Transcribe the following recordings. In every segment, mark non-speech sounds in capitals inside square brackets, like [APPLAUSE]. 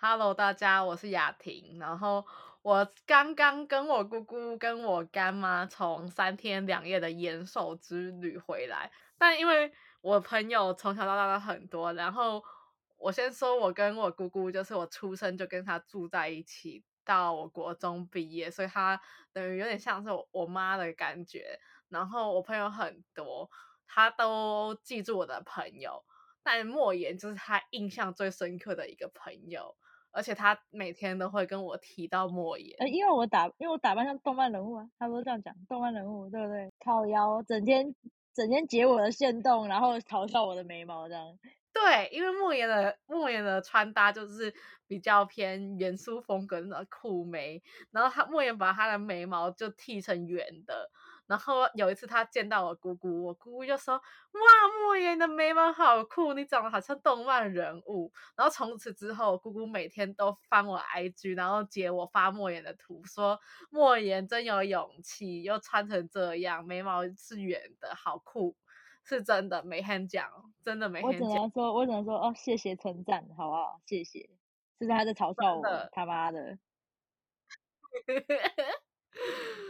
Hello，大家，我是雅婷。然后我刚刚跟我姑姑跟我干妈从三天两夜的延寿之旅回来，但因为我朋友从小到大都很多，然后我先说，我跟我姑姑就是我出生就跟她住在一起，到我国中毕业，所以她等于有点像是我妈的感觉。然后我朋友很多，她都记住我的朋友，但莫言就是他印象最深刻的一个朋友。而且他每天都会跟我提到莫言，呃，因为我打，因为我打扮像动漫人物啊，他都这样讲，动漫人物对不对？靠腰，整天整天截我的线动，然后嘲笑我的眉毛这样。对，因为莫言的莫言的穿搭就是比较偏严肃风格的酷眉，然后他莫言把他的眉毛就剃成圆的。然后有一次他见到我姑姑，我姑姑就说：“哇，莫言的眉毛好酷，你长得好像动漫人物。”然后从此之后，姑姑每天都翻我 IG，然后截我发莫言的图，说莫言真有勇气，又穿成这样，眉毛是圆的，好酷，是真的，没很讲，真的没很讲。我只能说，我只能说，哦，谢谢称赞，好不好？谢谢，是他在嘲笑我，他妈的。[LAUGHS]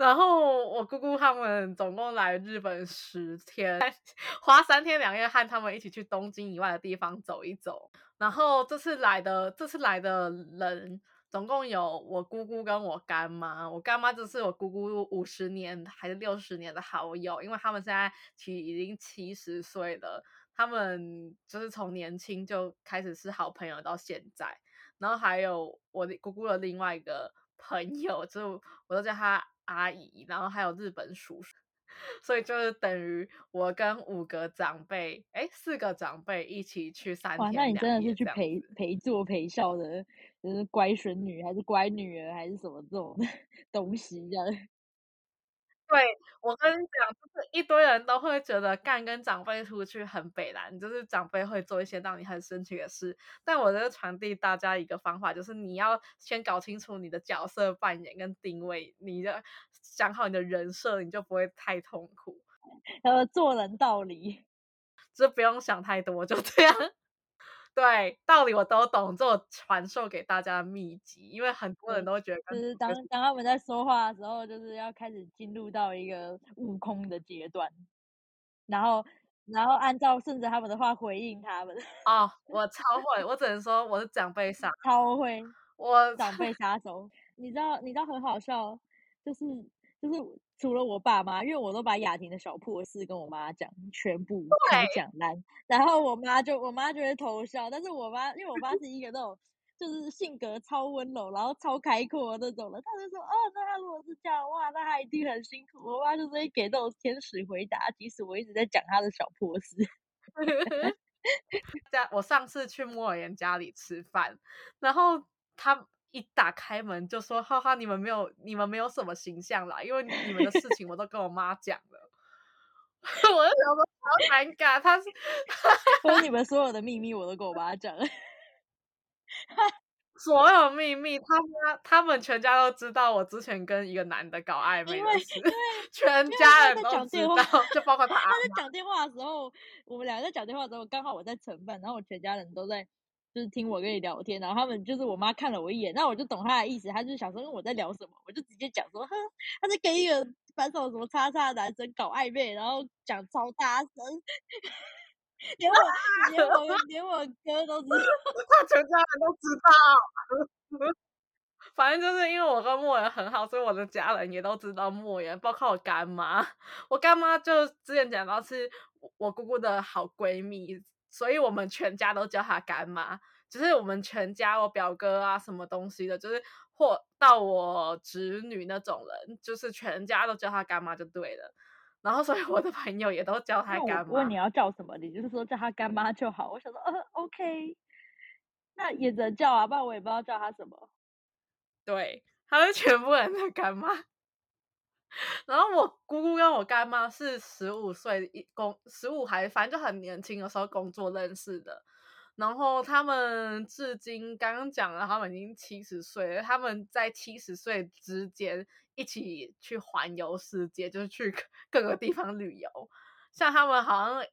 然后我姑姑他们总共来日本十天，[LAUGHS] 花三天两夜和他们一起去东京以外的地方走一走。然后这次来的这次来的人总共有我姑姑跟我干妈，我干妈就是我姑姑五十年还是六十年的好友，因为他们现在其实已经七十岁了，他们就是从年轻就开始是好朋友到现在。然后还有我姑姑的另外一个朋友，就我都叫他。阿姨，然后还有日本叔叔，[LAUGHS] 所以就是等于我跟五个长辈，哎，四个长辈一起去三天。哇，那你真的是去陪陪坐陪笑的，就是乖孙女还是乖女儿还是什么这种 [LAUGHS] 东西这样？对我跟你讲，就是一堆人都会觉得干跟长辈出去很北蓝，就是长辈会做一些让你很生气的事。但我这个传递大家一个方法，就是你要先搞清楚你的角色扮演跟定位，你的想好你的人设，你就不会太痛苦。[LAUGHS] 呃，做人道理，就不用想太多，就这样。对，道理我都懂，这我传授给大家的秘籍，因为很多人都觉得，就是当当他们在说话的时候，就是要开始进入到一个悟空的阶段，然后然后按照顺着他们的话回应他们。哦，我超会，我只能说我是长辈杀，[LAUGHS] 超会，我长辈杀手。你知道，你知道很好笑，就是就是。除了我爸妈，因为我都把雅婷的小破事跟我妈讲，全部讲烂，然后我妈就我妈就会偷笑，但是我妈因为我妈是一个那种就是性格超温柔，然后超开阔那种的，她就说哦，那她如果是这样哇，那她一定很辛苦。我妈就是会给那种天使回答，即使我一直在讲她的小破事。[LAUGHS] 在我上次去莫尔言家里吃饭，然后他。一打开门就说：“哈哈，你们没有，你们没有什么形象啦，因为你们的事情我都跟我妈讲了。[LAUGHS] ”我就想说好尴尬。他是，说你们所有的秘密我都跟我妈讲了，[LAUGHS] 所有秘密，他妈他们全家都知道我之前跟一个男的搞暧昧的事，全家人都知道，就包括他。他在讲电话的时候，我们两个在讲电话的时候，刚好我在盛饭，然后我全家人都在。就是听我跟你聊天，然后他们就是我妈看了我一眼，那我就懂她的意思，她就想说我在聊什么，我就直接讲说，哼，她在跟一个反手什么叉叉的男生搞暧昧，然后讲超大声，[LAUGHS] 连我连我连我哥都知道，[LAUGHS] 他全家人都知道，[LAUGHS] 反正就是因为我跟莫言很好，所以我的家人也都知道莫言，包括我干妈，我干妈就之前讲到是我姑姑的好闺蜜。所以我们全家都叫她干妈，就是我们全家，我表哥啊，什么东西的，就是或到我侄女那种人，就是全家都叫她干妈就对了。然后，所以我的朋友也都叫她干妈。问你要叫什么，你就是说叫她干妈就好。我想说，呃，OK，那也只能叫啊，不然我也不知道叫她什么。对，他是全部人的干妈。[LAUGHS] 然后我姑姑跟我干妈是十五岁一工十五还反正就很年轻的时候工作认识的，然后他们至今刚刚讲了，他们已经七十岁了，他们在七十岁之间一起去环游世界，就是去各个地方旅游。像他们好像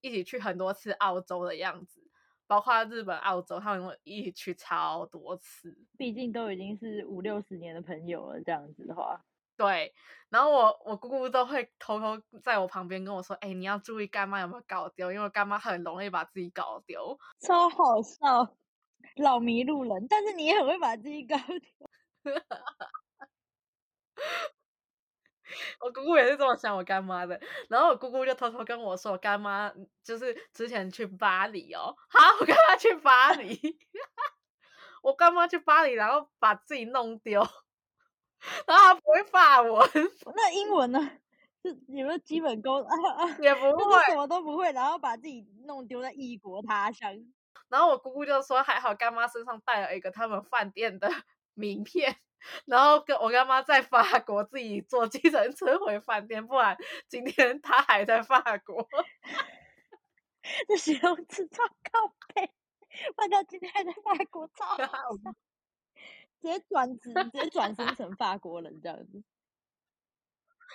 一起去很多次澳洲的样子，包括日本、澳洲，他们一起去超多次。毕竟都已经是五六十年的朋友了，这样子的话。对，然后我我姑姑都会偷偷在我旁边跟我说：“哎，你要注意干妈有没有搞丢，因为干妈很容易把自己搞丢。”超好笑，老迷路人，但是你也很会把自己搞丢。[LAUGHS] 我姑姑也是这么想我干妈的，然后我姑姑就偷偷跟我说：“我干妈就是之前去巴黎哦，好，我干妈去巴黎，[LAUGHS] 我干妈去巴黎，然后把自己弄丢。”然后他不会法文，[LAUGHS] 那英文呢？[LAUGHS] 是有没有基本功啊？[LAUGHS] 也不会，什么都不会，然后把自己弄丢在异国他乡。然后我姑姑就说：“还好干妈身上带了一个他们饭店的名片，然后跟我干妈在法国自己坐计程车回饭店，不然今天他还在法国。这形容词超靠背，不然今天还在法国超好笑。”直接转职，直接转身成法国人这样子。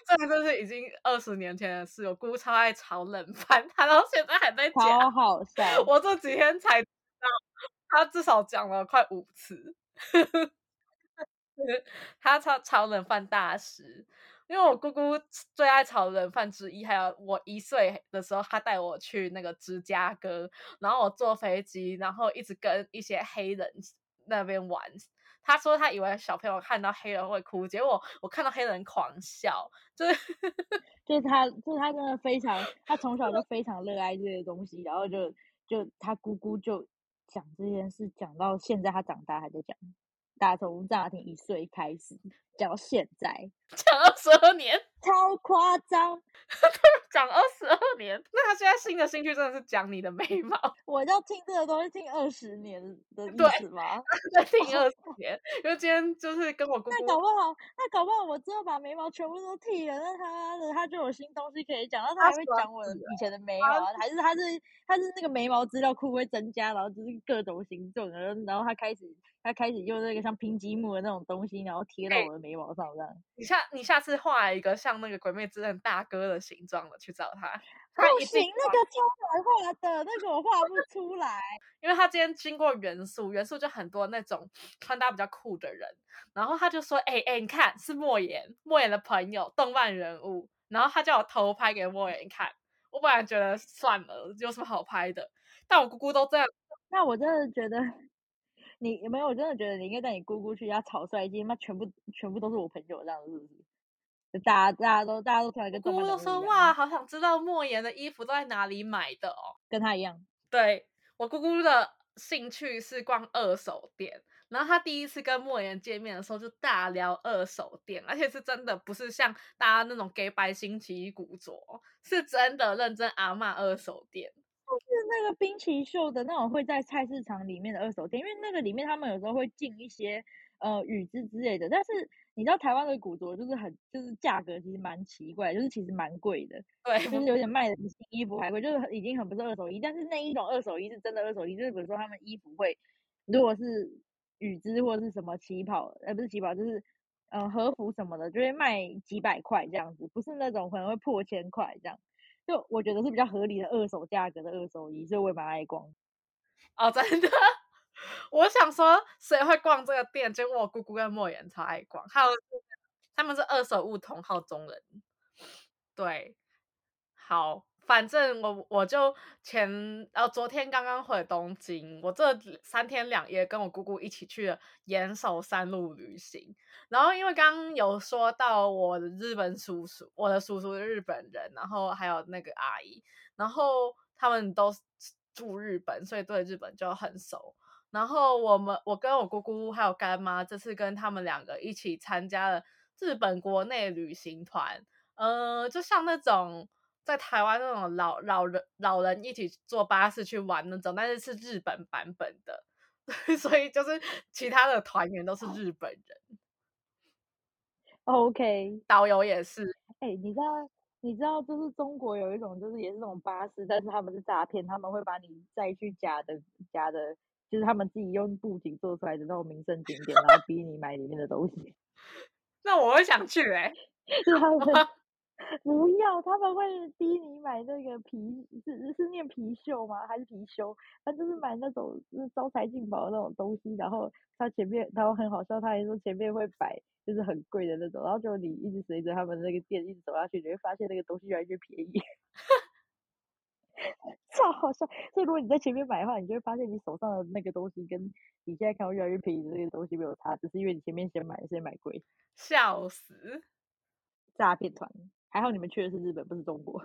这个就是已经二十年前的事。我姑超爱炒冷饭，她到现在还在讲，超好 [LAUGHS] 笑。我这几天才知道，她至少讲了快五次。[LAUGHS] 她炒炒冷饭大师，因为我姑姑最爱炒冷饭之一。还有我一岁的时候，她带我去那个芝加哥，然后我坐飞机，然后一直跟一些黑人那边玩。他说他以为小朋友看到黑人会哭，结果我看到黑人狂笑，就是 [LAUGHS] 就是他，就是他真的非常，他从小就非常热爱这些东西，然后就就他姑姑就讲这件事，讲到现在他长大还在讲，打从家庭一岁开始。到现在，[LAUGHS] 讲二十二年，超夸张。[LAUGHS] 讲二十二年，那他现在新的兴趣真的是讲你的眉毛。[LAUGHS] 我要听这个东西听二十年的意思吗？再听二十年，因为今天就是跟我姑姑。那搞不好，那搞不好我之后把眉毛全部都剃了，那他的他就有新东西可以讲，那他还会讲我以前的眉毛，还是他是他是那个眉毛资料库会增加，然后就是各种形状，然后然后他开始他开始用那个像拼积木的那种东西，然后贴到我的眉毛上这样。你下你下次画一个像那个鬼灭之刃大哥的形状的。去找他，不行，那个超难画的，那个我画不出来。因为他今天经过元素，元素就很多那种穿搭比较酷的人，然后他就说：“哎哎，你看是莫言，莫言的朋友，动漫人物。”然后他叫我偷拍给莫言看。我本来觉得算了，有什么好拍的？但我姑姑都这样，那我真的觉得你有没有？我真的觉得你应该带你姑姑去家草率一那全部全部都是我朋友这样子。大家大家都大家都穿一个姑姑都说哇，好想知道莫言的衣服都在哪里买的哦，跟他一样。对我姑姑的兴趣是逛二手店，然后她第一次跟莫言见面的时候就大聊二手店，而且是真的不是像大家那种给白星奇异古着，是真的认真阿骂二手店。是那个冰奇秀的那种会在菜市场里面的二手店，因为那个里面他们有时候会进一些呃羽织之类的，但是。你知道台湾的古着就是很就是价格其实蛮奇怪，就是其实蛮贵的，对，就是有点卖的比新衣服还贵，就是已经很不是二手衣，但是那一种二手衣是真的二手衣，就是比如说他们衣服会，如果是羽织或者是什么旗袍，呃不是旗袍，就是呃和服什么的，就会卖几百块这样子，不是那种可能会破千块这样，就我觉得是比较合理的二手价格的二手衣，所以我也蛮爱逛。哦，真的。[LAUGHS] 我想说，谁会逛这个店？结果我姑姑跟莫言超爱逛，还有他们是二手物同好中人。对，好，反正我我就前呃昨天刚刚回东京，我这三天两夜跟我姑姑一起去了岩手山路旅行。然后因为刚刚有说到我的日本叔叔，我的叔叔是日本人，然后还有那个阿姨，然后他们都住日本，所以对日本就很熟。然后我们，我跟我姑姑还有干妈，这次跟他们两个一起参加了日本国内旅行团，呃，就像那种在台湾那种老老人老人一起坐巴士去玩那种，但是是日本版本的，[LAUGHS] 所以就是其他的团员都是日本人。OK，导游也是。哎，你知道？你知道，就是中国有一种，就是也是那种巴士，但是他们是诈骗，他们会把你载去假的假的。就是他们自己用布景做出来的那种名胜景点，然后逼你买里面的东西。[LAUGHS] 那我会想去哎，[LAUGHS] 是他们，[LAUGHS] 不要，他们会逼你买那个貔，是是念貔貅吗？还是貔貅？他就是买那种就是招财进宝的那种东西，然后他前面，然后很好笑，他还说前面会摆就是很贵的那种，然后就你一直随着他们那个店一直走下去，你会发现那个东西越来越便宜，[LAUGHS] 超好笑。所以如果你在前面买的话，你就会发现你手上的那个东西跟你现在看到越来越便宜的那个东西没有差，只是因为你前面先买，先买贵。笑死！诈骗团，还好你们去的是日本，不是中国。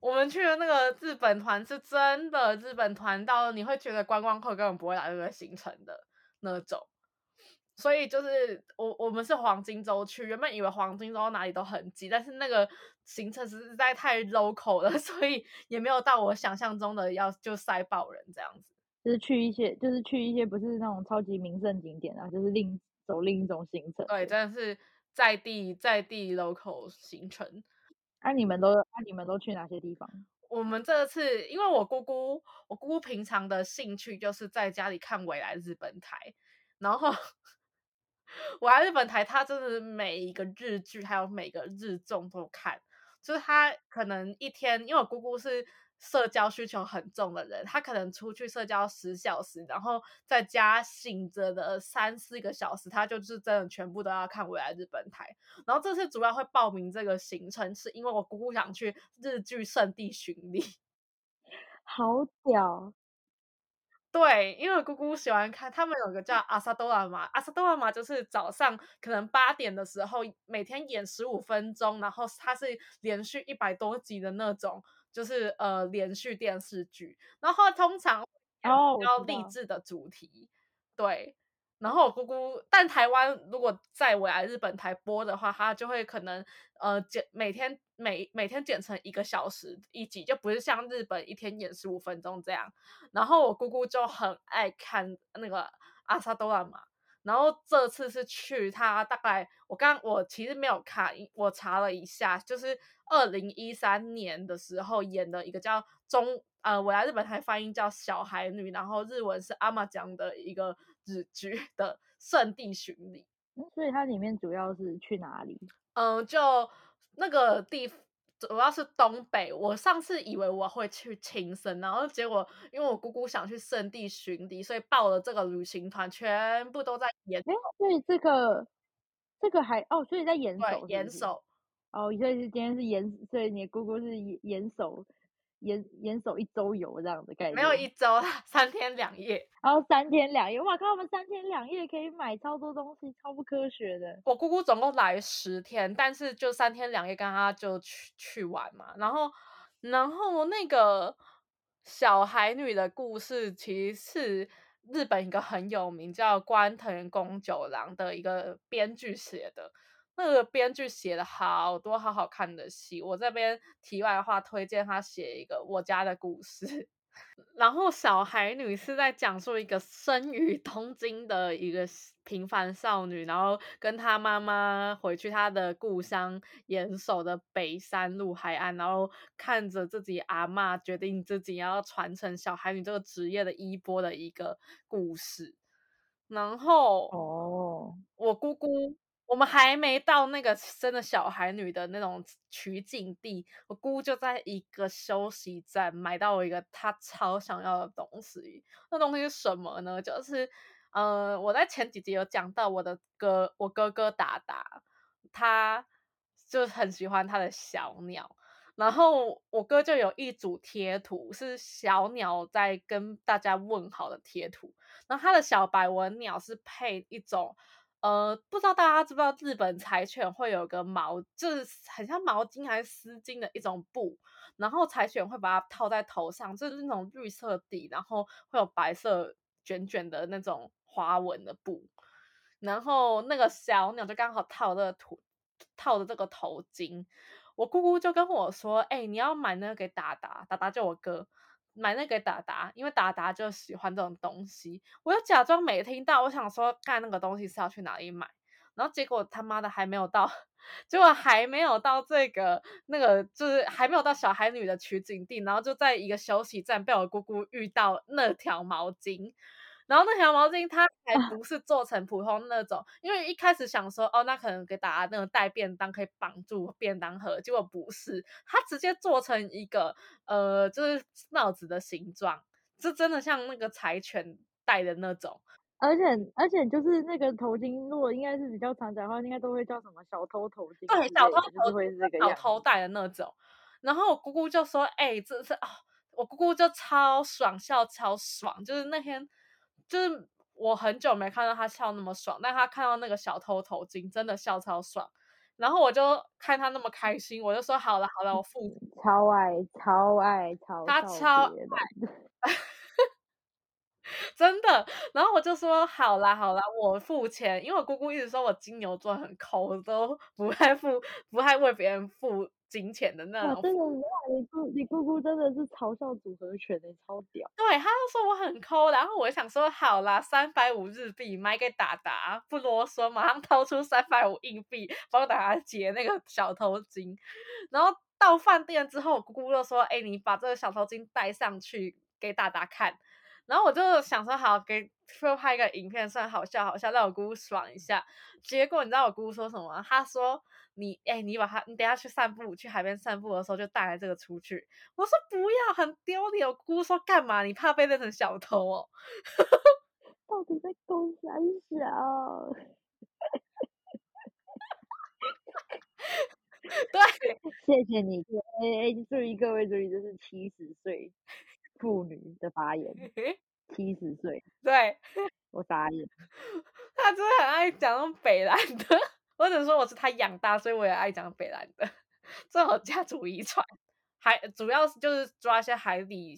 我们去的那个日本团是真的日本团到你会觉得观光客根本不会来这个行程的那种。所以就是我我们是黄金周去，原本以为黄金周哪里都很挤，但是那个行程实在太 local 了，[LAUGHS] 所以也没有到我想象中的要就塞爆人这样子。就是去一些，就是去一些不是那种超级名胜景点啊，就是另走另一种行程。对，真的是在地在地 local 行程。那你们都那你们都去哪些地方？我们这次因为我姑姑，我姑姑平常的兴趣就是在家里看未来日本台，然后。我来日本台，他真的每一个日剧还有每个日综都看，就是他可能一天，因为我姑姑是社交需求很重的人，他可能出去社交十小时，然后在家醒着的三四个小时，他就是真的全部都要看未来日本台。然后这次主要会报名这个行程，是因为我姑姑想去日剧圣地巡礼，好屌。对，因为姑姑喜欢看，他们有个叫阿萨多拉玛，阿萨多拉玛就是早上可能八点的时候，每天演十五分钟，然后它是连续一百多集的那种，就是呃连续电视剧，然后通常哦比较励志的主题，对。然后我姑姑，但台湾如果在未来日本台播的话，它就会可能呃剪每天每每天剪成一个小时一集，就不是像日本一天演十五分钟这样。然后我姑姑就很爱看那个阿萨多拉嘛。然后这次是去他大概我刚我其实没有看，我查了一下，就是二零一三年的时候演的一个叫中呃我来日本台翻译叫小孩女，然后日文是阿玛讲的一个。日剧的圣地巡礼，所以它里面主要是去哪里？嗯，就那个地主要是东北。我上次以为我会去青森，然后结果因为我姑姑想去圣地巡礼，所以报了这个旅行团，全部都在延。哎，所以这个这个还哦，所以在延守，延守哦，所以是今天是延，所以你姑姑是延延守。严严守一周游这样的概念，没有一周三天两夜，然后三天两夜，哇靠！我们三天两夜可以买超多东西，超不科学的。我姑姑总共来十天，但是就三天两夜，跟她就去去玩嘛。然后，然后那个小孩女的故事，其实是日本一个很有名叫关藤宫九郎的一个编剧写的。那个编剧写了好多好好看的戏，我这边题外话推荐他写一个我家的故事。[LAUGHS] 然后小孩女是在讲述一个生于东京的一个平凡少女，然后跟她妈妈回去她的故乡岩手的北山路海岸，然后看着自己阿妈决定自己要传承小孩女这个职业的衣钵的一个故事。然后哦，我姑姑。我们还没到那个生的小孩女的那种取景地，我姑就在一个休息站买到一个她超想要的东西。那东西是什么呢？就是，呃，我在前几集有讲到我的哥，我哥哥达达，他就很喜欢他的小鸟，然后我哥就有一组贴图，是小鸟在跟大家问好的贴图，然后他的小白文鸟是配一种。呃，不知道大家知不知道，日本柴犬会有个毛，就是很像毛巾还是丝巾的一种布，然后柴犬会把它套在头上，就是那种绿色底，然后会有白色卷卷的那种花纹的布，然后那个小鸟就刚好套这个图，套的这个头巾，我姑姑就跟我说，哎，你要买那个给达达，达达就我哥。买那个达达，因为达达就喜欢这种东西。我就假装没听到，我想说，干那个东西是要去哪里买。然后结果他妈的还没有到，[LAUGHS] 结果还没有到这个那个，就是还没有到小孩女的取景地。然后就在一个休息站被我姑姑遇到那条毛巾，然后那条毛巾它 [LAUGHS] 还不是做成普通那种，因为一开始想说哦，那可能给大家那种带便当可以绑住便当盒，结果不是，它直接做成一个呃，就是帽子的形状，就真的像那个柴犬戴的那种。而且而且就是那个头巾，如果应该是比较常讲的话，应该都会叫什么小偷头巾，对，小偷头会是这个小偷戴的那种。然后我姑姑就说：“哎，这是哦。”我姑姑就超爽，笑超爽。就是那天，就是我很久没看到他笑那么爽，但他看到那个小偷头巾，真的笑超爽。然后我就看他那么开心，我就说：“好了好了，我付。”超爱超爱超他超爱。[LAUGHS] 真的，然后我就说好啦好啦，我付钱，因为我姑姑一直说我金牛座很抠，都不爱付，不爱为别人付金钱的那种。真的，你姑你姑姑真的是嘲笑组合拳的，超屌。对，他就说我很抠，然后我想说好啦，三百五日币买给达达，不啰嗦，马上掏出三百五硬币帮达达结那个小头巾。然后到饭店之后，姑姑就说，哎，你把这个小头巾带上去给达达看。然后我就想说，好，给就拍一个影片，算好笑好笑，让我姑姑爽一下。结果你知道我姑姑说什么？她说：“你，哎，你把它，你等下去散步，去海边散步的时候就带来这个出去。”我说：“不要，很丢脸。”我姑姑说：“干嘛？你怕被认成小偷哦？” [LAUGHS] 到底在公三小？对，[LAUGHS] 谢谢你。哎哎，注意各位注意，这是七十岁。妇女的发言，[LAUGHS] 七十岁，对我傻眼。他真的很爱讲那种北兰的，或者说我是他养大，所以我也爱讲北兰的，正好家族遗传。海主要就是抓一些海底，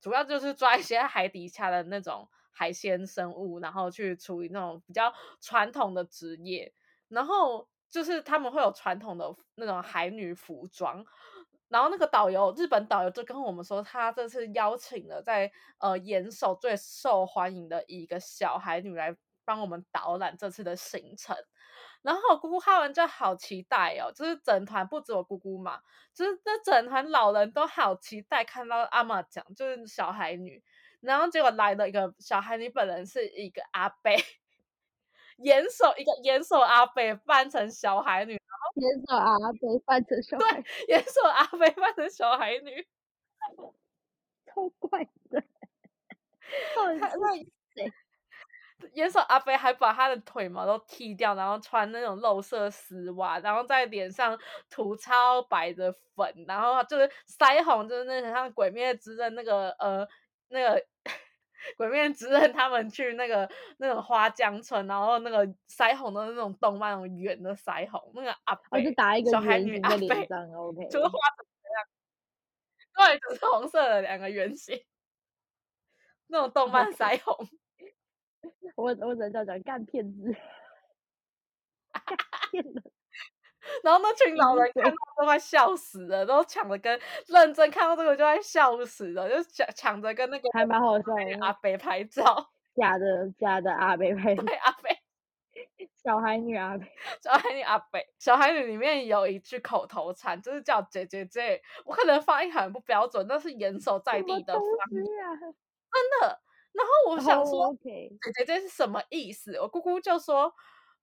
主要就是抓一些海底下的那种海鲜生物，然后去处理那种比较传统的职业。然后就是他们会有传统的那种海女服装。然后那个导游，日本导游就跟我们说，他这次邀请了在呃岩手最受欢迎的一个小海女来帮我们导览这次的行程。然后我姑姑看完就好期待哦，就是整团不止我姑姑嘛，就是那整团老人都好期待看到阿玛讲，就是小孩女。然后结果来了一个小孩女，本人是一个阿贝，[LAUGHS] 严守一个严守阿贝扮成小孩女。严守阿伯扮成小孩，对，严守阿伯扮成小孩女，[LAUGHS] 超怪的。[LAUGHS] 那谁？岩手阿飞还把他的腿毛都剃掉，然后穿那种肉色丝袜，然后在脸上涂超白的粉，然后就是腮红，就是那个像《鬼灭之刃》那个呃那个。鬼面之刃他们去那个那种花江村，然后那个腮红的那种动漫，那种圆的腮红，那个阿贝，就打一个小孩女阿贝，OK，就是画成这样，对，就是红色的两个圆形，那种动漫腮红。我我只能叫讲干骗子，干骗人。[LAUGHS] 然后那群老人看到都快笑死了，都抢着跟认真看到这个就快笑死了，就抢抢着跟那个还蛮好笑阿北拍照，假的假的阿北拍，对阿北，小孩女阿北，小孩女阿北，小孩女里面有一句口头禅，就是叫姐姐姐，我可能发音很不标准，但是严守在地的发音，真的。然后我想说，姐姐这是什么意思？我姑姑就说。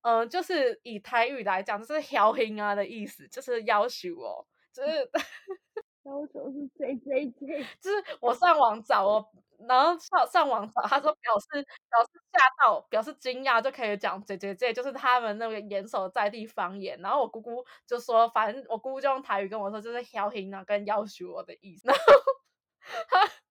嗯，就是以台语来讲，就是“邀请啊”的意思，就是要求哦，就是 [LAUGHS] 要求是 “j j j”，就是我上网找哦，然后上上网找，他说表示表示吓到，表示惊讶就可以讲 “j j j”，就是他们那个严守在地方言。然后我姑姑就说，反正我姑姑就用台语跟我说，就是“邀请啊”跟“要求我”的意思。[LAUGHS] 然后他。[LAUGHS]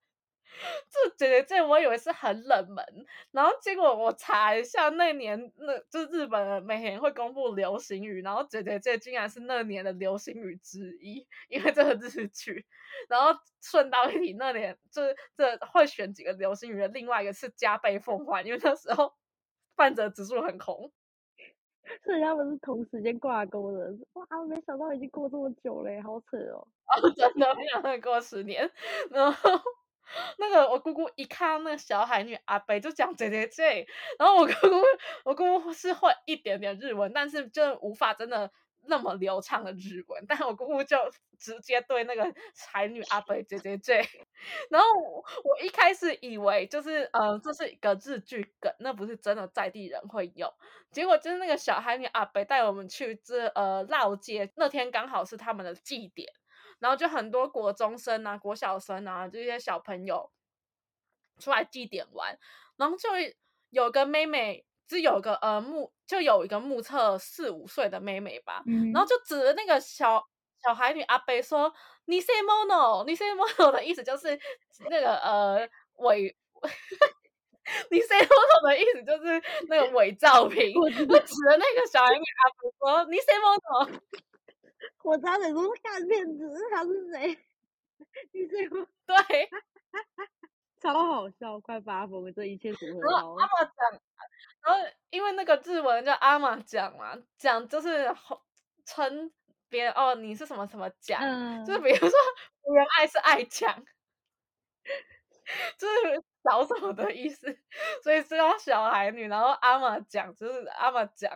这姐姐这我以为是很冷门，然后结果我查一下那年，那就是日本每年会公布流行语，然后姐姐这竟然是那年的流行语之一，[LAUGHS] 因为这个日剧。然后顺道一提，那年就是这会选几个流行语的另外一个是加倍奉还，因为那时候 [LAUGHS] 半泽指数很红，所以他们是同时间挂钩的。哇，没想到已经过这么久嘞，好扯哦！哦，真的，没想到过十年，[LAUGHS] 然后。那个我姑姑一看到那个小海女阿北就讲 J J J，然后我姑姑我姑姑是会一点点日文，但是就无法真的那么流畅的日文，但我姑姑就直接对那个才女阿北 J J J，然后我我一开始以为就是呃这是一个日剧梗，那不是真的在地人会有，结果就是那个小孩女阿北带我们去这呃绕街，那天刚好是他们的祭典，然后就很多国中生啊、国小生啊这些小朋友出来祭典玩，然后就有个妹妹。就有个呃目，就有一个目测四五岁的妹妹吧，嗯然后就指着那个小小孩女阿贝说：“你 say mono，你 say mono 的意思就是那个呃伪，[LAUGHS] 你 say mono 的意思就是那个伪造品。”我指着那个小孩女阿贝说：“你 say mono。我差点说看骗子，他是谁？你这个”对，[LAUGHS] 超好笑，快发疯了！这一切组合然后阿好，玛讲，然后因为那个日文叫阿玛讲嘛，讲就是吼称别人哦，你是什么什么讲，就是嗯，比如说福原爱是爱讲，[LAUGHS] 就是小什么的意思，[LAUGHS] 所以是叫小孩女，然后阿玛讲就是阿玛讲，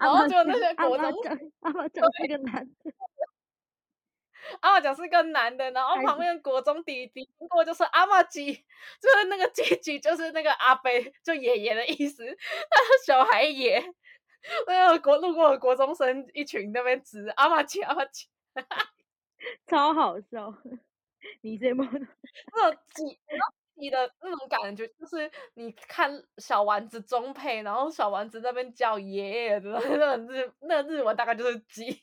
然后就那些国中，阿妈讲是个男的，阿玛讲是个男的，然后旁边国中弟弟经过就是阿玛吉，就是那个吉吉就是那个阿贝，就爷爷的意思，他是小孩爷。那个国路过的国中生一群那边指阿玛吉阿玛吉，超好笑。[LAUGHS] 你这么那 [LAUGHS] 种挤，然后挤的那种感觉，就是你看小丸子中配，然后小丸子那边叫爷爷的那种日 [LAUGHS] 那日文大概就是鸡。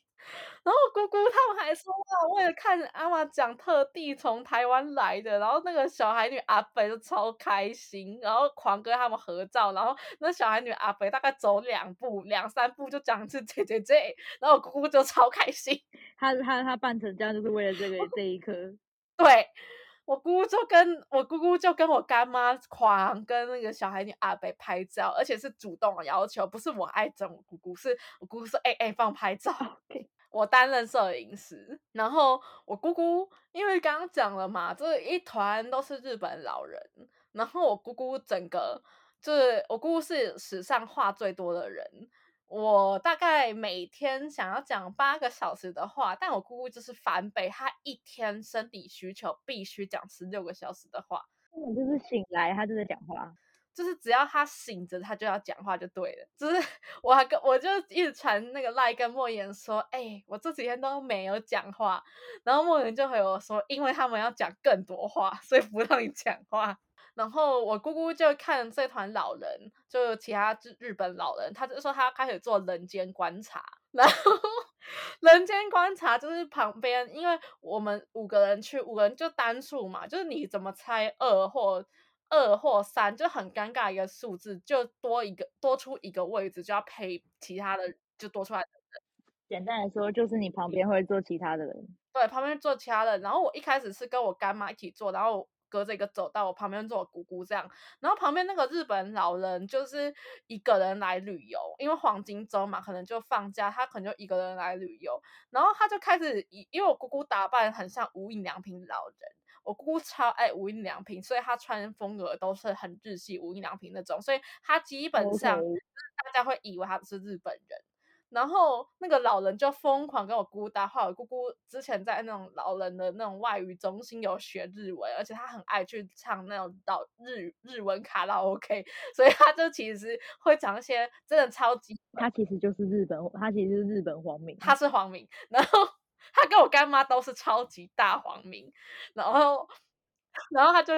然后姑姑他们还说啊，为了看阿玛讲，特地从台湾来的。然后那个小孩女阿北就超开心，然后狂跟他们合照。然后那小孩女阿北大概走两步、两三步就讲是姐姐姐，然后姑姑就超开心。他他他扮成这样，就是为了这个这一刻。[LAUGHS] 对我姑姑就跟我姑姑就跟我干妈狂跟那个小孩女阿北拍照，而且是主动的要求，不是我爱整我姑姑，是我姑姑说哎哎放拍照。我担任摄影师，然后我姑姑因为刚刚讲了嘛，这一团都是日本老人，然后我姑姑整个就是我姑姑是史上话最多的人，我大概每天想要讲八个小时的话，但我姑姑就是翻倍，她一天生理需求必须讲十六个小时的话，根本就是醒来她就在讲话。就是只要他醒着，他就要讲话就对了。就是 [LAUGHS] 我还跟我就一直传那个赖跟莫言说，哎、我这几天都没有讲话，然后莫言就回我说，因为他们要讲更多话，所以不让你讲话。然后我姑姑就看这团老人，就其他日日本老人，他就说他开始做人间观察，[LAUGHS] 然后人间观察就是旁边，因为我们五个人去，五个人就单数嘛，就是你怎么猜二或二或三，就很尴尬一个数字，就多一个多出一个位置，就要陪其他的就多出来的简单来说，就是你旁边会坐其他的人。对，旁边坐其他人。然后我一开始是跟我干妈一起坐，然后隔着一个走道，我旁边坐我姑姑这样。然后旁边那个日本老人就是一个人来旅游，因为黄金周嘛，可能就放假，他可能就一个人来旅游。然后他就开始以，因为我姑姑打扮很像无印良品老人，我姑姑超爱无印良品，所以她穿风格都是很日系无印良品那种，所以她基本上大家会以为她是日本人。然后那个老人就疯狂跟我姑姑搭话，我姑姑之前在那种老人的那种外语中心有学日文，而且她很爱去唱那种老日日文卡拉 OK，[LAUGHS] 所以她就其实会讲一些真的超级她其实就是日本，她其实是日本皇民。她是皇民，然后 [LAUGHS] 他跟我干妈都是超级大黄明，然后然后他就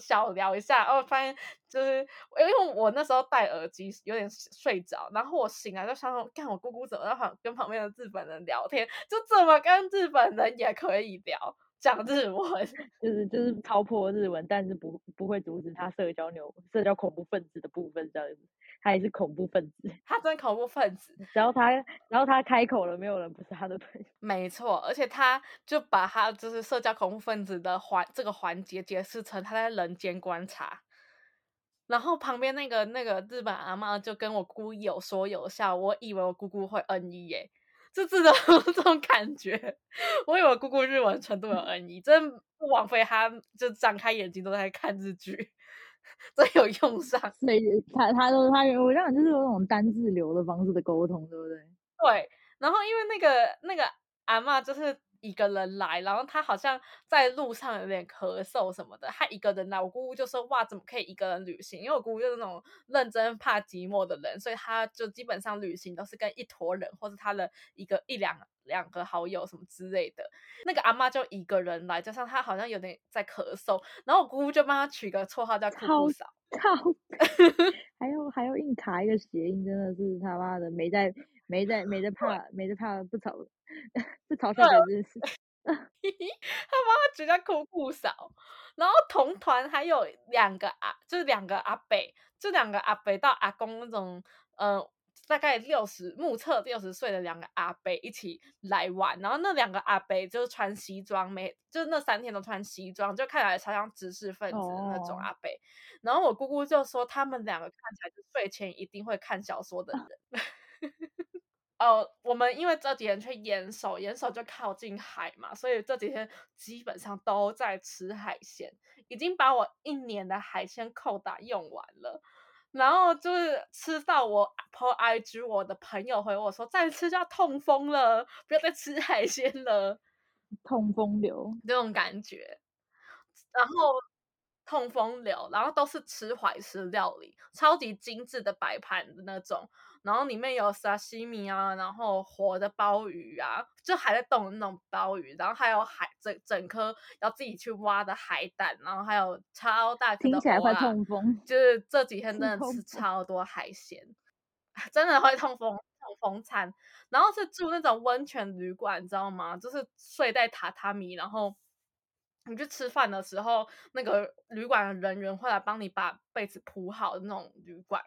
小聊一下，然后发现就是因为我那时候戴耳机有点睡着，然后我醒来就想说，看我姑姑怎么跟旁边的日本人聊天，就怎么跟日本人也可以聊讲日文，[LAUGHS] 就是就是超破日文，但是不不会阻止他社交牛社交恐怖分子的部分这样子，他也是恐怖分子。他真恐怖分子。然后他然后他开口了，没有人不是他的朋友。没错，而且他就把他就是社交恐怖分子的环这个环节解释成他在人间观察，然后旁边那个那个日本阿嬷就跟我姑有说有笑，我以为我姑姑会 N 一耶，就真的有这种感觉，我以为我姑姑日文程度有 N 一，真不枉费她就张开眼睛都在看日剧，[LAUGHS] 真有用上。所以他他都他我讲就是有那种单字流的方式的沟通，对不对？对，然后因为那个那个阿嬷就是一个人来，然后他好像在路上有点咳嗽什么的，他一个人来，我姑姑就说哇，怎么可以一个人旅行？因为我姑姑就是那种认真怕寂寞的人，所以他就基本上旅行都是跟一坨人或者他的一个一两两个好友什么之类的。那个阿妈就一个人来，加上他好像有点在咳嗽，然后我姑姑就帮他取个绰号叫酷酷嫂。靠，还要还要硬卡一个谐音，真的是他妈的没在没在没在 [LAUGHS] 怕没在怕不吵不嘲 [LAUGHS] [LAUGHS] 笑这件事。他帮他取叫酷酷嫂，然后同团还有两个阿，就是两个阿伯，这两个阿伯到阿公那种，嗯。大概六十目测六十岁的两个阿伯一起来玩，然后那两个阿伯就是穿西装，每就是那三天都穿西装，就看起来超像知识分子的那种阿伯。然后我姑姑就说，他们两个看起来就睡前一定会看小说的人。哦，我们因为这几天去岩手，岩手就靠近海嘛，所以这几天基本上都在吃海鲜，已经把我一年的海鲜扣打用完了。然后就是吃到我 po IG，我的朋友回我说再吃就要痛风了，不要再吃海鲜了，痛风流这种感觉。然后痛风流，然后都是吃怀石料理，超级精致的摆盘的那种。然后里面有沙西米啊，然后活的鲍鱼啊，就还在动的那种鲍鱼，然后还有海整整颗要自己去挖的海胆，然后还有超大颗的听起来会痛风，就是这几天真的吃超多海鲜，[LAUGHS] 真的会痛风痛风餐。然后是住那种温泉旅馆，你知道吗？就是睡在榻榻米，然后你去吃饭的时候，那个旅馆的人员会来帮你把被子铺好的那种旅馆。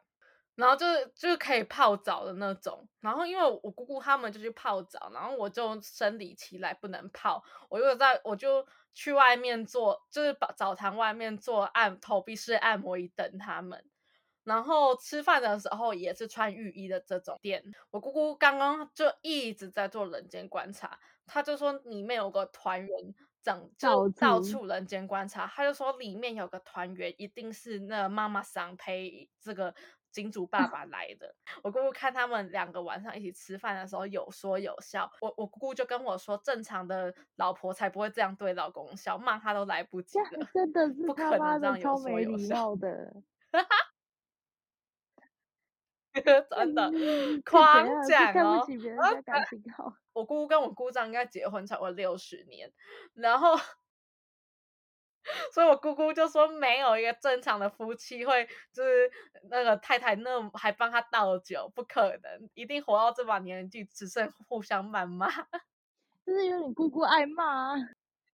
然后就是就是可以泡澡的那种，然后因为我姑姑他们就去泡澡，然后我就生理期来不能泡，我就在我就去外面做，就是澡堂外面做按头皮式按摩椅等他们。然后吃饭的时候也是穿浴衣的这种店，我姑姑刚刚就一直在做人间观察，她就说里面有个团员整就到处人间观察，她就说里面有个团员一定是那妈妈桑陪这个。金主爸爸来的，我姑姑看他们两个晚上一起吃饭的时候有说有笑，我我姑姑就跟我说，正常的老婆才不会这样对老公笑，骂他都来不及了，真的是不可能这样有说有笑的，[LAUGHS] 真的 [LAUGHS] 狂讲哦，[LAUGHS] 我姑姑跟我姑丈应该结婚超过六十年，然后。[LAUGHS] 所以，我姑姑就说，没有一个正常的夫妻会，就是那个太太那还帮他倒酒，不可能，一定活到这把年纪，只剩互相谩骂。就是因为你姑姑爱骂。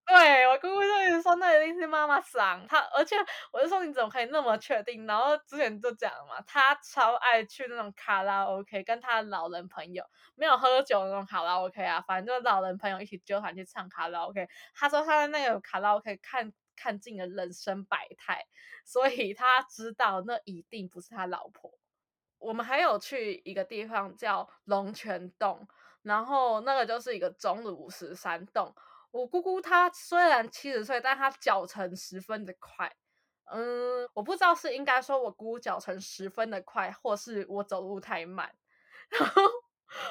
对我姑姑就一直说，那一定是妈妈桑。她，而且我就说，你怎么可以那么确定？然后之前就讲了嘛，她超爱去那种卡拉 OK，跟她的老人朋友，没有喝酒那种卡拉 OK 啊，反正就是老人朋友一起揪团去唱卡拉 OK。她说她在那个卡拉 OK 看。看尽了人生百态，所以他知道那一定不是他老婆。我们还有去一个地方叫龙泉洞，然后那个就是一个钟乳石山洞。我姑姑她虽然七十岁，但她脚程十分的快。嗯，我不知道是应该说我姑姑脚程十分的快，或是我走路太慢。[LAUGHS] 然后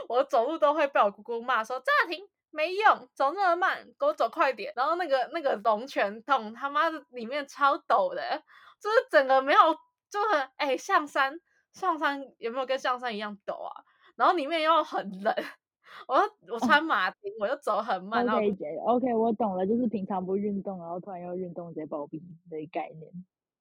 我走路都会被我姑姑骂说暂停。没用，走那么慢，给我走快点。然后那个那个龙泉洞，他妈的里面超陡的，就是整个没有，就很哎，象山上山有没有跟象山一样陡啊？然后里面又很冷，我我穿马丁，我又走很慢。OK OK，我懂了，就是平常不运动，然后突然要运动，直接暴毙的概念。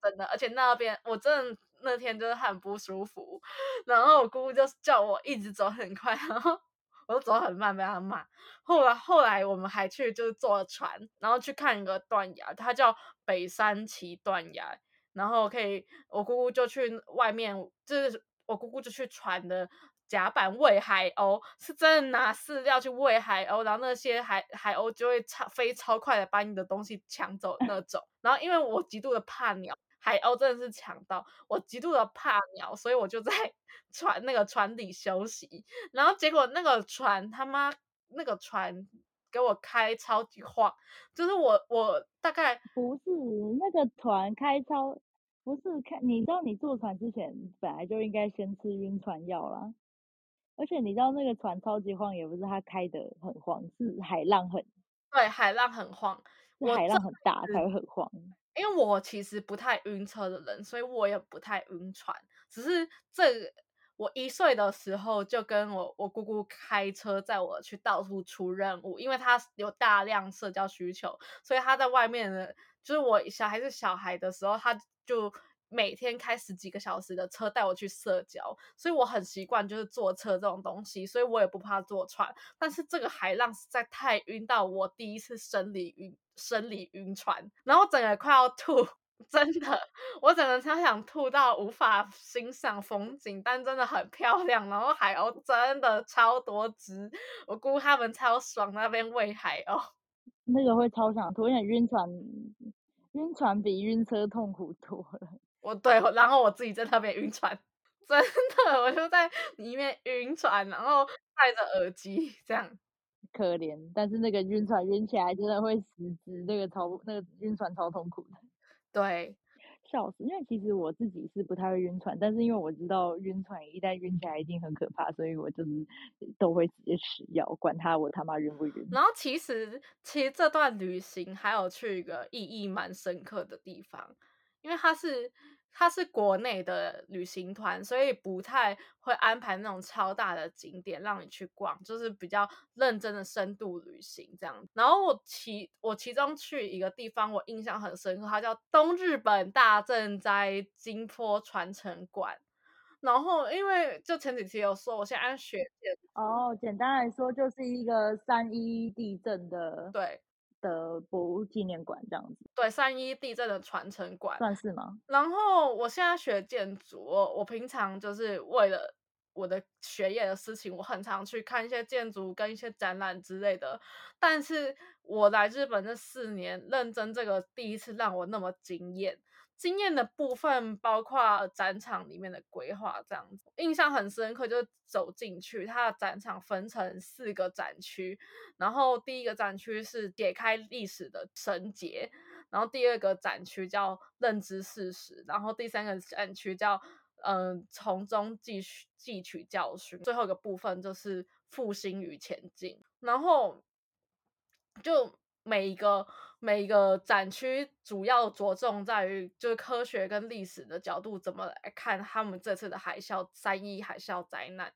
真的，而且那边我真的那天就是很不舒服，然后我姑姑就叫我一直走很快，然后。我就走很慢，被他骂。后来后来我们还去就是坐船，然后去看一个断崖，它叫北山崎断崖。然后可以，我姑姑就去外面，就是我姑姑就去船的甲板喂海鸥，是真的拿饲料去喂海鸥，然后那些海海鸥就会超飞超快的把你的东西抢走那种。然后因为我极度的怕鸟。海鸥真的是强到我极度的怕鸟，所以我就在 [LAUGHS] 船那个船底休息。然后结果那个船他妈那个船给我开超级晃，就是我我大概不是那个船开超不是开，你知道你坐船之前本来就应该先吃晕船药啦。而且你知道那个船超级晃，也不是它开的很晃，是海浪很对，海浪很晃，我海浪很大才会很晃。因为我其实不太晕车的人，所以我也不太晕船。只是这我一岁的时候就跟我我姑姑开车载我去到处出任务，因为她有大量社交需求，所以她在外面的，就是我小孩是小孩的时候，她就。每天开十几个小时的车带我去社交，所以我很习惯就是坐车这种东西，所以我也不怕坐船。但是这个海浪实在太晕到我第一次生理晕，生理晕船，然后整个快要吐，[LAUGHS] 真的，我整个超想吐到无法欣赏风景，但真的很漂亮，然后海鸥真的超多只，我估他们超爽那边喂海鸥，那个会超想吐，因为晕船，晕船比晕车痛苦多了。我对，然后我自己在那边晕船，真的，我就在里面晕船，然后戴着耳机这样，可怜。但是那个晕船晕起来真的会死机，那个超那个晕船超痛苦的。对，笑死。因为其实我自己是不太会晕船，但是因为我知道晕船一旦晕起来一定很可怕，所以我就是都会直接吃药，管他我他妈晕不晕。然后其实其实这段旅行还有去一个意义蛮深刻的地方，因为它是。它是国内的旅行团，所以不太会安排那种超大的景点让你去逛，就是比较认真的深度旅行这样。然后我其我其中去一个地方，我印象很深刻，它叫东日本大震灾金坡传承馆。然后因为就前几期有说，我现在学建哦，简单来说就是一个三一地震的对。的博物纪念馆这样子，对，三一地震的传承馆算是吗？然后我现在学建筑，我我平常就是为了我的学业的事情，我很常去看一些建筑跟一些展览之类的。但是我来日本这四年，认真这个第一次让我那么惊艳。经验的部分包括展场里面的规划，这样子印象很深刻。就走进去，它的展场分成四个展区，然后第一个展区是解开历史的绳结，然后第二个展区叫认知事实，然后第三个展区叫嗯从中汲取汲取教训，最后一个部分就是复兴与前进，然后就每一个。每一个展区主要着重在于就是科学跟历史的角度怎么来看他们这次的海啸三一海啸灾难，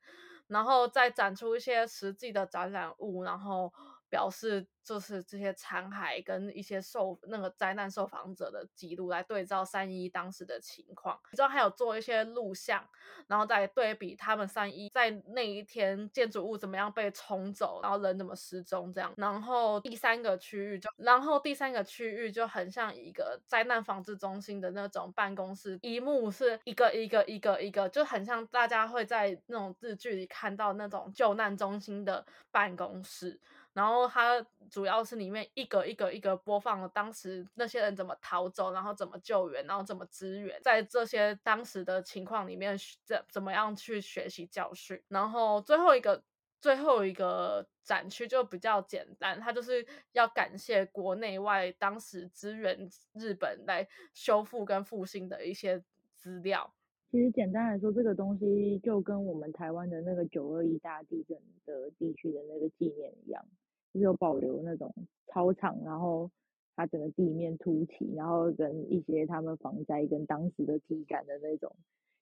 然后再展出一些实际的展览物，然后。表示就是这些残骸跟一些受那个灾难受访者的记录来对照三一当时的情况，其中还有做一些录像，然后再对比他们三一在那一天建筑物怎么样被冲走，然后人怎么失踪这样。然后第三个区域就，然后第三个区域就很像一个灾难防治中心的那种办公室，一幕是一个一个一个一个，就很像大家会在那种日剧里看到那种救难中心的办公室。然后它主要是里面一个一个一个播放了当时那些人怎么逃走，然后怎么救援，然后怎么支援，在这些当时的情况里面怎怎么样去学习教训。然后最后一个最后一个展区就比较简单，它就是要感谢国内外当时支援日本来修复跟复兴的一些资料。其实简单来说，这个东西就跟我们台湾的那个九二一大地震的地区的那个纪念一样，就是有保留那种操场，然后它整个地面凸起，然后跟一些他们防灾跟当时的体感的那种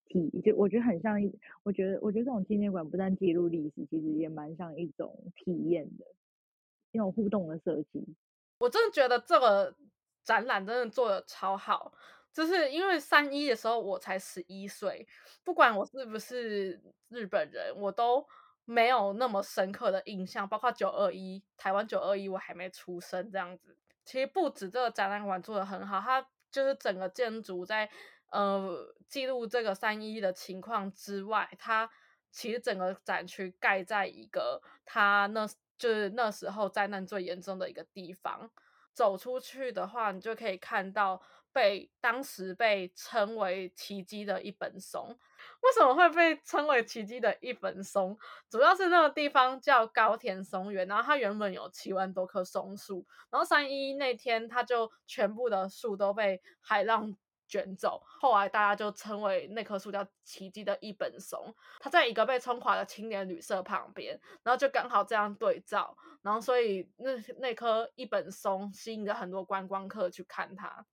体，就我觉得很像一，我觉得我觉得这种纪念馆不但记录历史，其实也蛮像一种体验的，一种互动的设计。我真的觉得这个展览真的做的超好。就是因为三一的时候我才十一岁，不管我是不是日本人，我都没有那么深刻的印象。包括九二一，台湾九二一我还没出生这样子。其实不止这个展览馆做的很好，它就是整个建筑在呃记录这个三一的情况之外，它其实整个展区盖在一个它那就是那时候灾难最严重的一个地方。走出去的话，你就可以看到。被当时被称为奇迹的一本松，为什么会被称为奇迹的一本松？主要是那个地方叫高田松原，然后它原本有七万多棵松树，然后三一那天它就全部的树都被海浪卷走。后来大家就称为那棵树叫奇迹的一本松，它在一个被冲垮的青年旅社旁边，然后就刚好这样对照，然后所以那那棵一本松吸引了很多观光客去看它。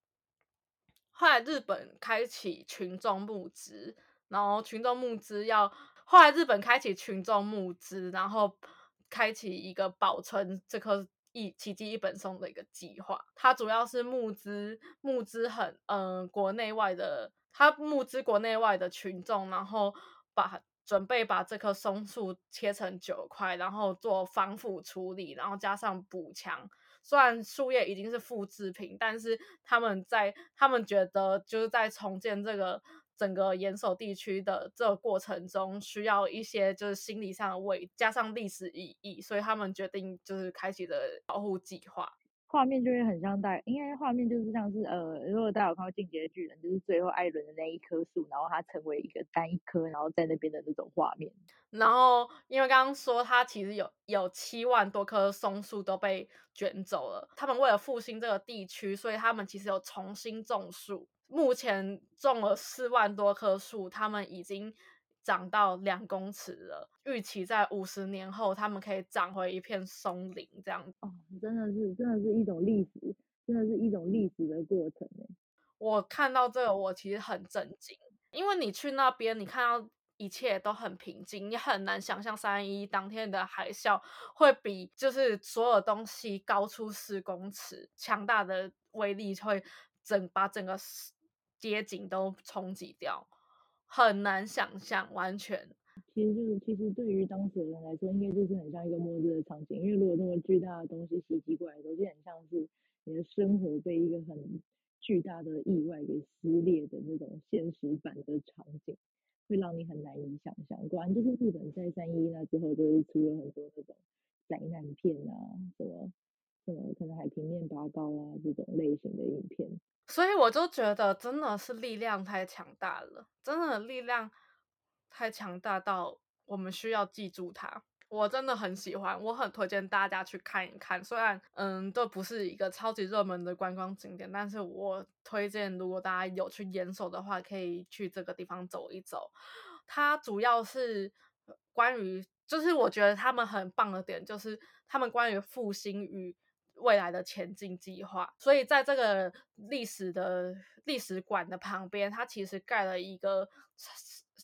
后来日本开启群众募资，然后群众募资要后来日本开启群众募资，然后开启一个保存这棵一奇迹一本松的一个计划。它主要是募资募资很嗯国内外的，它募资国内外的群众，然后把准备把这棵松树切成九块，然后做防腐处理，然后加上补强。虽然树叶已经是复制品，但是他们在他们觉得就是在重建这个整个岩手地区的这个过程中，需要一些就是心理上的慰，加上历史意义，所以他们决定就是开启了保护计划。画面就会很像大，应该画面就是像是呃，如果大家有看过《进阶巨人》，就是最后艾伦的那一棵树，然后它成为一个单一棵，然后在那边的那种画面。然后因为刚刚说它其实有有七万多棵松树都被卷走了，他们为了复兴这个地区，所以他们其实有重新种树，目前种了四万多棵树，他们已经。长到两公尺了，预期在五十年后，他们可以长回一片松林这样子。哦，真的是，真的是一种历史，真的是一种历史的过程我看到这个，我其实很震惊，因为你去那边，你看到一切都很平静，你很难想象三一当天的海啸会比就是所有东西高出四公尺，强大的威力会整把整个街景都冲击掉。很难想象，完全。其实就是，其实对于当时的人来说，应该就是很像一个末日的场景。因为如果那么巨大的东西袭击过来的时候，就很像是你的生活被一个很巨大的意外给撕裂的那种现实版的场景，会让你很难以想象。果然，就是日本在三一那之后，就是出了很多那种灾难片啊，什么什么可能海平面拔高啊这种类型的影片。所以我就觉得真的是力量太强大了，真的力量太强大到我们需要记住它。我真的很喜欢，我很推荐大家去看一看。虽然嗯，这不是一个超级热门的观光景点，但是我推荐如果大家有去岩手的话，可以去这个地方走一走。它主要是关于，就是我觉得他们很棒的点，就是他们关于复兴与。未来的前进计划，所以在这个历史的历史馆的旁边，它其实盖了一个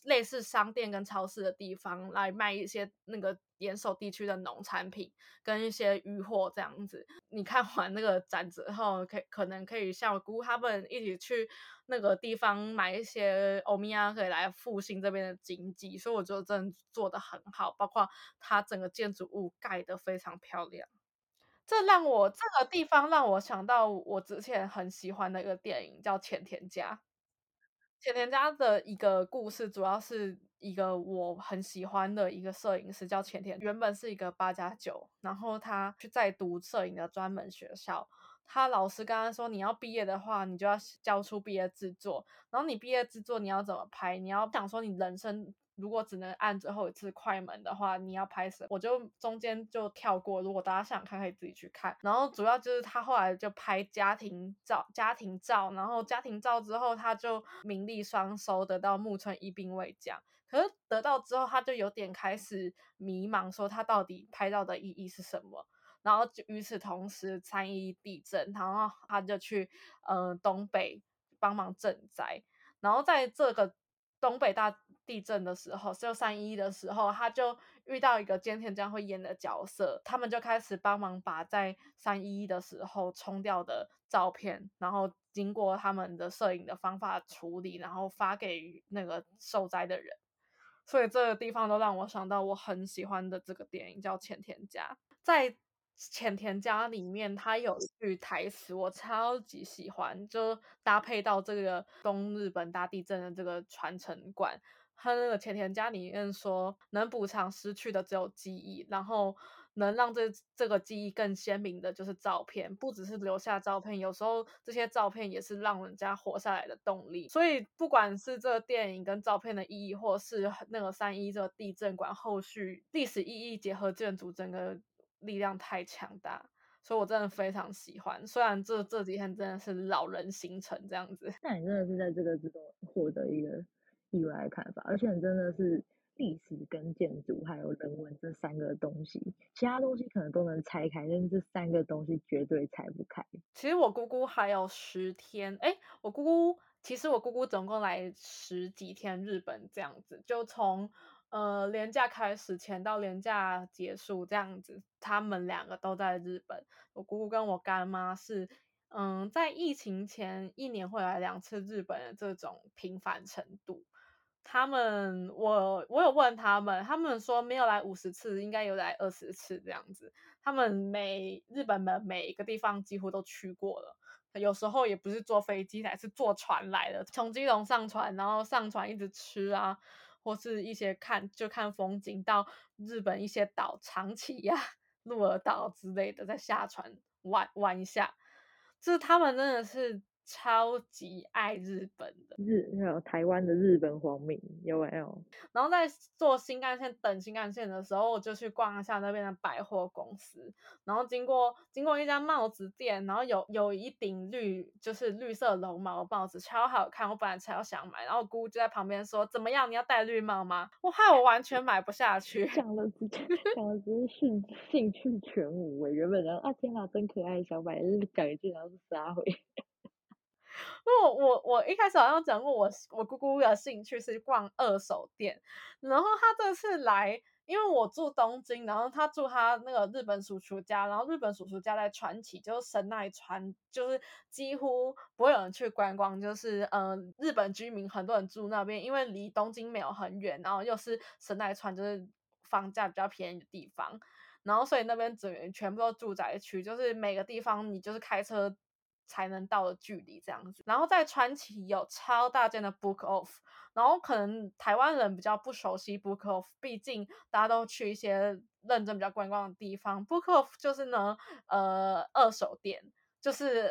类似商店跟超市的地方，来卖一些那个岩手地区的农产品跟一些渔货这样子。你看完那个展之后，可可能可以像我姑他们一起去那个地方买一些欧米亚，可以来复兴这边的经济。所以我觉得真的做的很好，包括它整个建筑物盖得非常漂亮。这让我这个地方让我想到我之前很喜欢的一个电影，叫《浅田家》。浅田家的一个故事，主要是一个我很喜欢的一个摄影师，叫浅田。原本是一个八加九，然后他去在读摄影的专门学校。他老师刚刚说：“你要毕业的话，你就要交出毕业制作。然后你毕业制作你要怎么拍？你要想说你人生。”如果只能按最后一次快门的话，你要拍什么？我就中间就跳过。如果大家想看，可以自己去看。然后主要就是他后来就拍家庭照，家庭照，然后家庭照之后，他就名利双收，得到木村一兵卫奖。可是得到之后，他就有点开始迷茫，说他到底拍照的意义是什么？然后与此同时，三一地震，然后他就去呃东北帮忙赈灾。然后在这个东北大。地震的时候，就三一的时候，他就遇到一个菅田将会演的角色，他们就开始帮忙把在三一的时候冲掉的照片，然后经过他们的摄影的方法处理，然后发给那个受灾的人。所以这个地方都让我想到我很喜欢的这个电影叫《浅田家》。在浅田家里面，他有一句台词我超级喜欢，就搭配到这个东日本大地震的这个传承馆。他那个前田家里面说，能补偿失去的只有记忆，然后能让这这个记忆更鲜明的就是照片，不只是留下照片，有时候这些照片也是让人家活下来的动力。所以不管是这个电影跟照片的意义，或是那个三一这个地震馆后续历史意义结合建筑，整个力量太强大。所以我真的非常喜欢。虽然这这几天真的是老人行程这样子，那你真的是在这个之中获得一个意外的看法，而且你真的是历史跟建筑还有人文这三个东西，其他东西可能都能拆开，但是这三个东西绝对拆不开。其实我姑姑还有十天，哎，我姑姑其实我姑姑总共来十几天日本这样子，就从。呃，年假开始前到年假结束这样子，他们两个都在日本。我姑姑跟我干妈是，嗯，在疫情前一年会来两次日本的这种频繁程度。他们，我我有问他们，他们说没有来五十次，应该有来二十次这样子。他们每日本的每一个地方几乎都去过了，有时候也不是坐飞机来，是坐船来的，从基隆上船，然后上船一直吃啊。或是一些看就看风景，到日本一些岛，长崎呀、鹿儿岛之类的，在下船玩玩一下，就是他们真的是。超级爱日本的日，有台湾的日本皇民有没有？然后在坐新干线等新干线的时候，我就去逛一下那边的百货公司。然后经过经过一家帽子店，然后有有一顶绿就是绿色绒毛帽子，超好看。我本来才要想买，然后姑姑就在旁边说：“怎么样？你要戴绿帽吗？”我害我完全买不下去。[LAUGHS] 讲了直接讲了直接兴兴趣全无。我原本然后啊天哪，真可爱小白，就是讲一句然后是撒回。因为我我我一开始好像讲过，我我姑姑的兴趣是逛二手店，然后她这次来，因为我住东京，然后她住她那个日本叔叔家，然后日本叔叔家在川崎，就是神奈川，就是几乎不会有人去观光，就是嗯，日本居民很多人住那边，因为离东京没有很远，然后又是神奈川，就是房价比较便宜的地方，然后所以那边整全全部都住宅区，就是每个地方你就是开车。才能到的距离这样子，然后在川崎有超大间的 Book Off，然后可能台湾人比较不熟悉 Book Off，毕竟大家都去一些认真比较观光的地方。Book Off 就是呢，呃，二手店，就是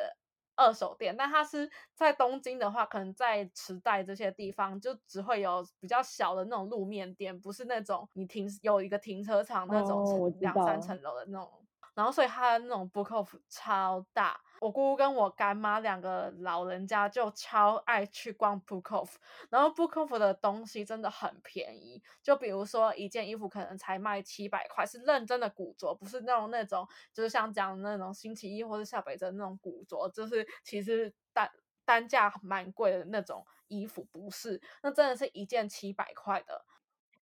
二手店，但它是在东京的话，可能在池袋这些地方就只会有比较小的那种路面店，不是那种你停有一个停车场那种两三层楼的那种。然后，所以它的那种 book off 超大。我姑姑跟我干妈两个老人家就超爱去逛 book off。然后 book off 的东西真的很便宜，就比如说一件衣服可能才卖七百块，是认真的古着，不是那种那种就是像讲的那种星期一或者下北泽那种古着，就是其实单单价蛮贵的那种衣服，不是，那真的是一件七百块的，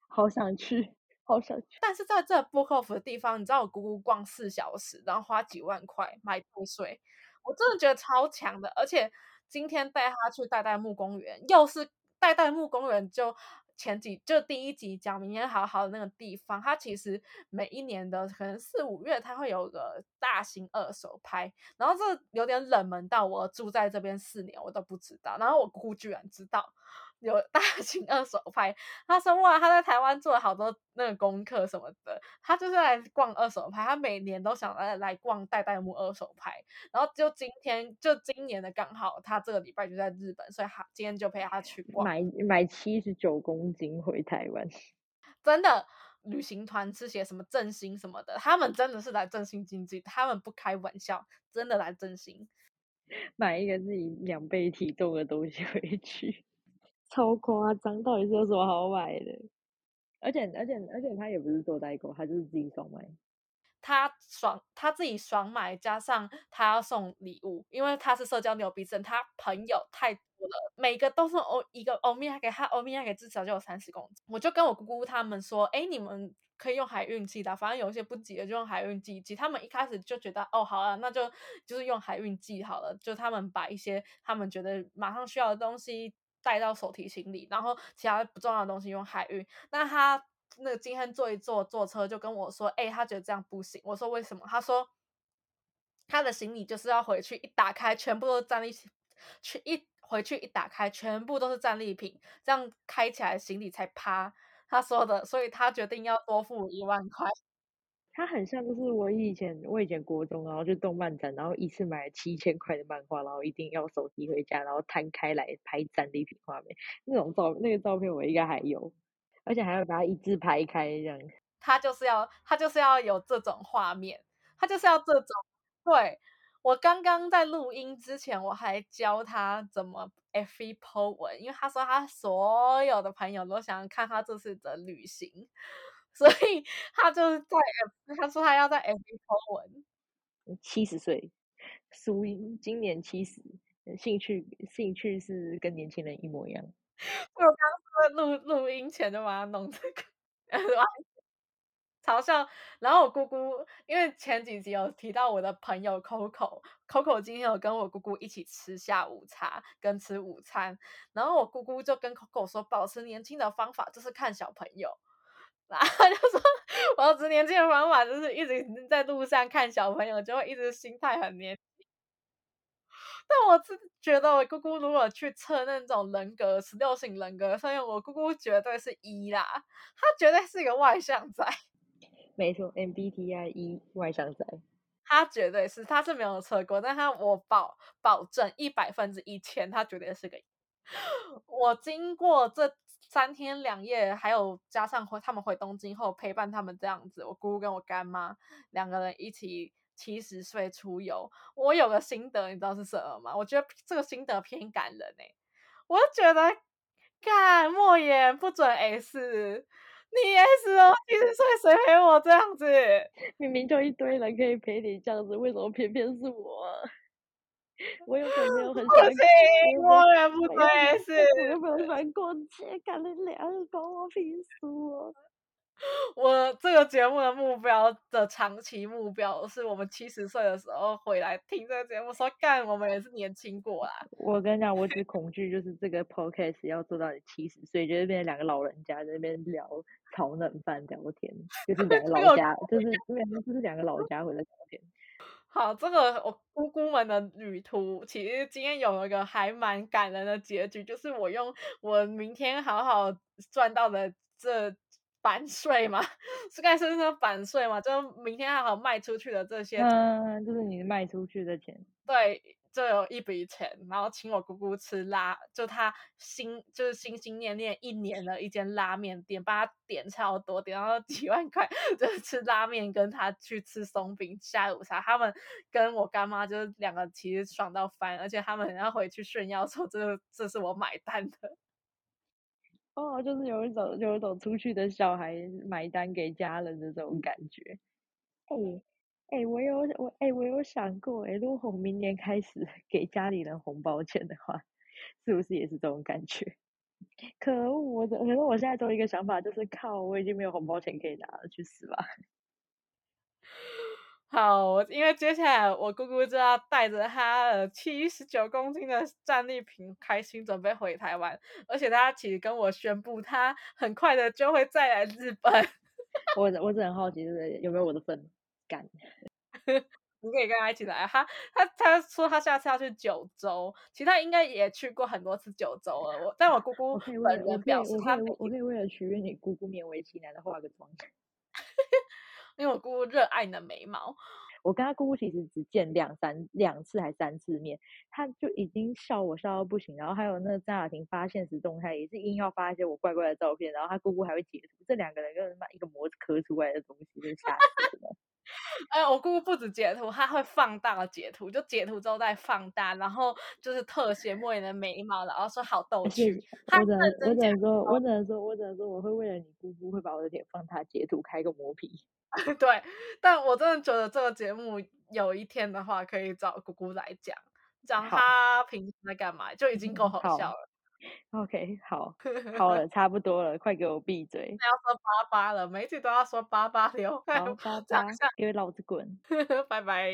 好想去。好想去，但是在这 book off 的地方，你知道我姑姑逛四小时，然后花几万块买退税，我真的觉得超强的。而且今天带他去代代木公园，又是代代木公园，就前几就第一集讲明年好好的那个地方，它其实每一年的可能四五月，它会有个大型二手拍，然后这有点冷门到我住在这边四年，我都不知道，然后我姑居然知道。有大 [LAUGHS] 型二手拍，他说哇，他在台湾做了好多那个功课什么的，他就是来逛二手拍，他每年都想来来逛代代木二手拍，然后就今天就今年的刚好他这个礼拜就在日本，所以他今天就陪他去逛，买。买七十九公斤回台湾，[LAUGHS] 真的旅行团是些什么振兴什么的，他们真的是来振兴经济，他们不开玩笑，真的来振兴，[LAUGHS] 买一个自己两倍体重的东西回去。超夸张，到底是有什么好买的？而且而且而且他也不是做代购，他就是自己爽买。他爽他自己爽买，加上他要送礼物，因为他是社交牛逼症，他朋友太多了，每个都是欧一个欧米亚给他欧米亚给至少就有三十公斤。我就跟我姑姑他们说，哎，你们可以用海运寄的，反正有一些不急的就用海运寄。寄他们一开始就觉得，哦，好了，那就就是用海运寄好了。就他们把一些他们觉得马上需要的东西。带到手提行李，然后其他不重要的东西用海运。那他那个今天坐一坐坐车就跟我说，哎，他觉得这样不行。我说为什么？他说他的行李就是要回去一打开，全部都是战利品，去一回去一打开，全部都是战利品，这样开起来行李才趴。他说的，所以他决定要多付一万块。他很像，就是我以前我以前国中，然后就动漫展，然后一次买了七千块的漫画，然后一定要手提回家，然后摊开来拍战利品画面，那种照那个照片我应该还有，而且还要把它一字排开这样。他就是要他就是要有这种画面，他就是要这种对，我刚刚在录音之前，我还教他怎么 F 一 po 文，因为他说他所有的朋友都想看他这次的旅行，所以他就是在 F，他说他要在 F 一 po 文。七十岁，苏英今年七十，兴趣兴趣是跟年轻人一模一样。[LAUGHS] 我刚刚录录音前就把他弄这个，[LAUGHS] 嘲笑。然后我姑姑，因为前几集有提到我的朋友 Coco，Coco 今天有跟我姑姑一起吃下午茶跟吃午餐，然后我姑姑就跟 Coco 说，保持年轻的方法就是看小朋友。然后 [LAUGHS] 就说，保持年轻的方法就是一直在路上看小朋友，就会一直心态很年轻。但我是觉得，我姑姑如果去测那种人格十六型人格，所以我姑姑绝对是一啦，她绝对是一个外向仔。[LAUGHS] 没错，MBTI 一外向仔，[LAUGHS] 他绝对是，他是没有测过，但他我保保证一百分之一千，他绝对是个。我经过这三天两夜，还有加上回他们回东京后陪伴他们这样子，我姑姑跟我干妈两个人一起七十岁出游，我有个心得，你知道是什么吗？我觉得这个心得偏感人哎，我觉得，干莫言不准 S。你 S 哦，七十岁谁陪我这样子？明明就一堆人可以陪你这样子，为什么偏偏是我？我有可没有很想，我也不对我又没有想过节，干你两个关我屁事哦！[LAUGHS] 我这个节目的目标的长期目标，是我们七十岁的时候回来听这个节目，说干，我们也是年轻过啦。[LAUGHS] 我跟你讲，我只恐惧就是这个 podcast 要做到你七十岁，就是变成两个老人家在那边聊炒冷饭聊天，就是两个 [LAUGHS] 老家，就是因为就是两个老家回来聊天。好，这个我姑姑们的旅途，其实今天有一个还蛮感人的结局，就是我用我明天好好赚到的这。版税嘛，[LAUGHS] 是该是说版税嘛，就明天好好卖出去的这些，嗯，就是你卖出去的钱，对，就有一笔钱，然后请我姑姑吃拉，就她心就是心心念念一年的一间拉面店，帮他点超多，点到几万块，[LAUGHS] 就是吃拉面，跟她去吃松饼下午茶，他们跟我干妈就是两个其实爽到翻，而且他们要回去炫耀说这这是我买单的。哦，就是有一种有一种出去的小孩买单给家人的这种感觉。哎哎，我有我哎，我有想过哎，如果明年开始给家里人红包钱的话，是不是也是这种感觉？可恶，我可是我现在只有一个想法，就是靠，我已经没有红包钱可以拿了，去死吧！好，因为接下来我姑姑就要带着她的七十九公斤的战利品，开心准备回台湾。而且她其实跟我宣布，她很快的就会再来日本。我我只很好奇，就是有没有我的份干？[LAUGHS] 你可以跟他一起来。他他他说他下次要去九州，其实他应该也去过很多次九州了。我但我姑姑本人表示，他我可以为了取悦你姑姑，勉为其难的化个妆。[LAUGHS] 因为我姑姑热爱你的眉毛，我跟他姑姑其实只见两三两次还三次面，他就已经笑我笑到不行。然后还有那个张雅婷发现实动态，也是硬要发一些我怪怪的照片，然后他姑姑还会截图，这两个人跟一个模子刻出来的东西，就吓死了。[LAUGHS] 哎，我姑姑不止截图，她会放大截图，就截图之后再放大，然后就是特写莫言的眉毛，然后说好逗趣。我只能我只能说，我只能说，我只能说，我会为了你姑姑，会把我的脸放大截图，开个磨皮。[LAUGHS] 对，但我真的觉得这个节目有一天的话，可以找姑姑来讲，讲她平时在干嘛，就已经够好笑了。OK，好，好了，[LAUGHS] 差不多了，快给我闭嘴！要说八八了，每一句都要说八八六，好，八八，给老子滚！[LAUGHS] 拜拜。